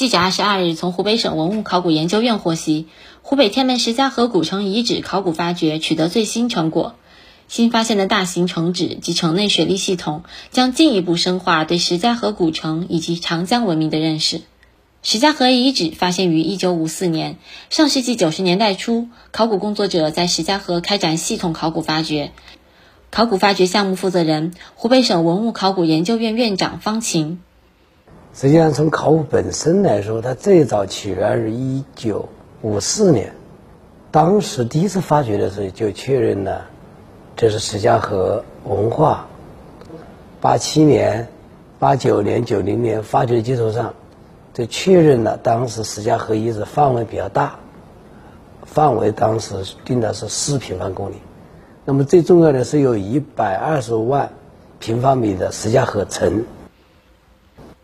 记者二十二日从湖北省文物考古研究院获悉，湖北天门石家河古城遗址考古发掘取得最新成果。新发现的大型城址及城内水利系统，将进一步深化对石家河古城以及长江文明的认识。石家河遗址发现于一九五四年，上世纪九十年代初，考古工作者在石家河开展系统考古发掘。考古发掘项目负责人、湖北省文物考古研究院院长方勤。实际上，从考古本身来说，它最早起源于一九五四年，当时第一次发掘的时候就确认了这是石家河文化。八七年、八九年、九零年发掘基础上，就确认了当时石家河遗址范围比较大，范围当时定的是四平方公里。那么最重要的是有一百二十万平方米的石家河城。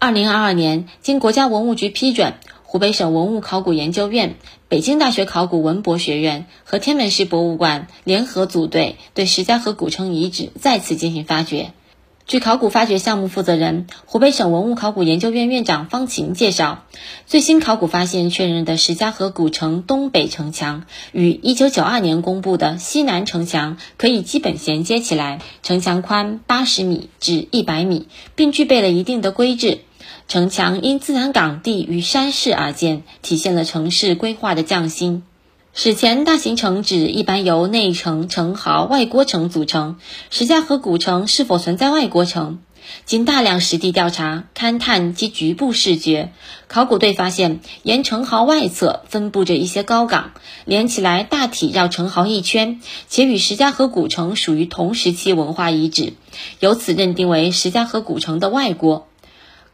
二零二二年，经国家文物局批准，湖北省文物考古研究院、北京大学考古文博学院和天门市博物馆联合组队，对石家河古城遗址再次进行发掘。据考古发掘项目负责人、湖北省文物考古研究院院长方勤介绍，最新考古发现确认的石家河古城东北城墙与1992年公布的西南城墙可以基本衔接起来，城墙宽80米至100米，并具备了一定的规制。城墙因自然岗地与山势而建，体现了城市规划的匠心。史前大型城址一般由内城、城壕、外郭城组成。石家河古城是否存在外郭城？经大量实地调查、勘探及局部视觉，考古队发现，沿城壕外侧分布着一些高岗，连起来大体绕城壕一圈，且与石家河古城属于同时期文化遗址，由此认定为石家河古城的外郭。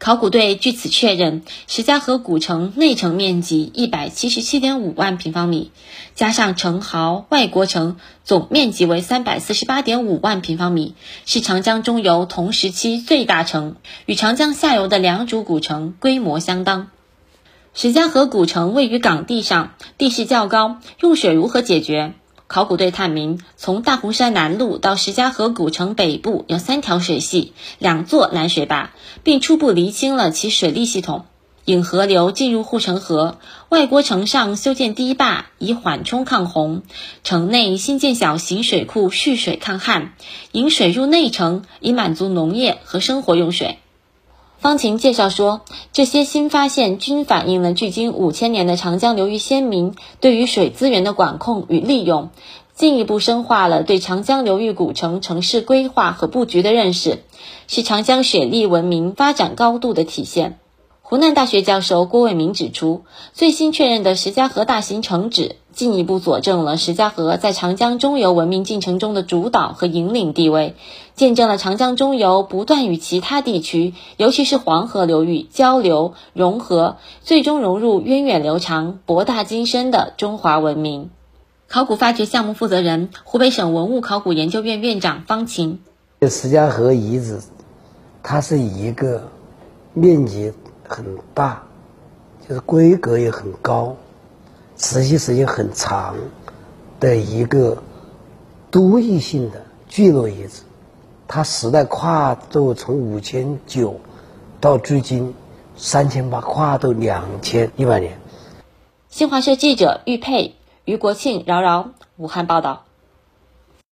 考古队据此确认，石家河古城内城面积一百七十七点五万平方米，加上城壕、外郭城，总面积为三百四十八点五万平方米，是长江中游同时期最大城，与长江下游的良渚古城规模相当。石家河古城位于岗地上，地势较高，用水如何解决？考古队探明，从大洪山南麓到石家河古城北部有三条水系，两座拦水坝，并初步厘清了其水利系统，引河流进入护城河。外郭城上修建堤坝，以缓冲抗洪；城内新建小型水库蓄水抗旱，引水入内城，以满足农业和生活用水。方琴介绍说，这些新发现均反映了距今五千年的长江流域先民对于水资源的管控与利用，进一步深化了对长江流域古城城市规划和布局的认识，是长江水利文明发展高度的体现。湖南大学教授郭伟民指出，最新确认的石家河大型城址。进一步佐证了石家河在长江中游文明进程中的主导和引领地位，见证了长江中游不断与其他地区，尤其是黄河流域交流融合，最终融入源远流长、博大精深的中华文明。考古发掘项目负责人、湖北省文物考古研究院院长方勤：石家河遗址，它是一个面积很大，就是规格也很高。持续时间很长的一个多异性的聚落遗址，它时代跨度从五千九到最近三千八，跨度两千一百年。新华社记者玉佩、于国庆、饶饶武汉报道。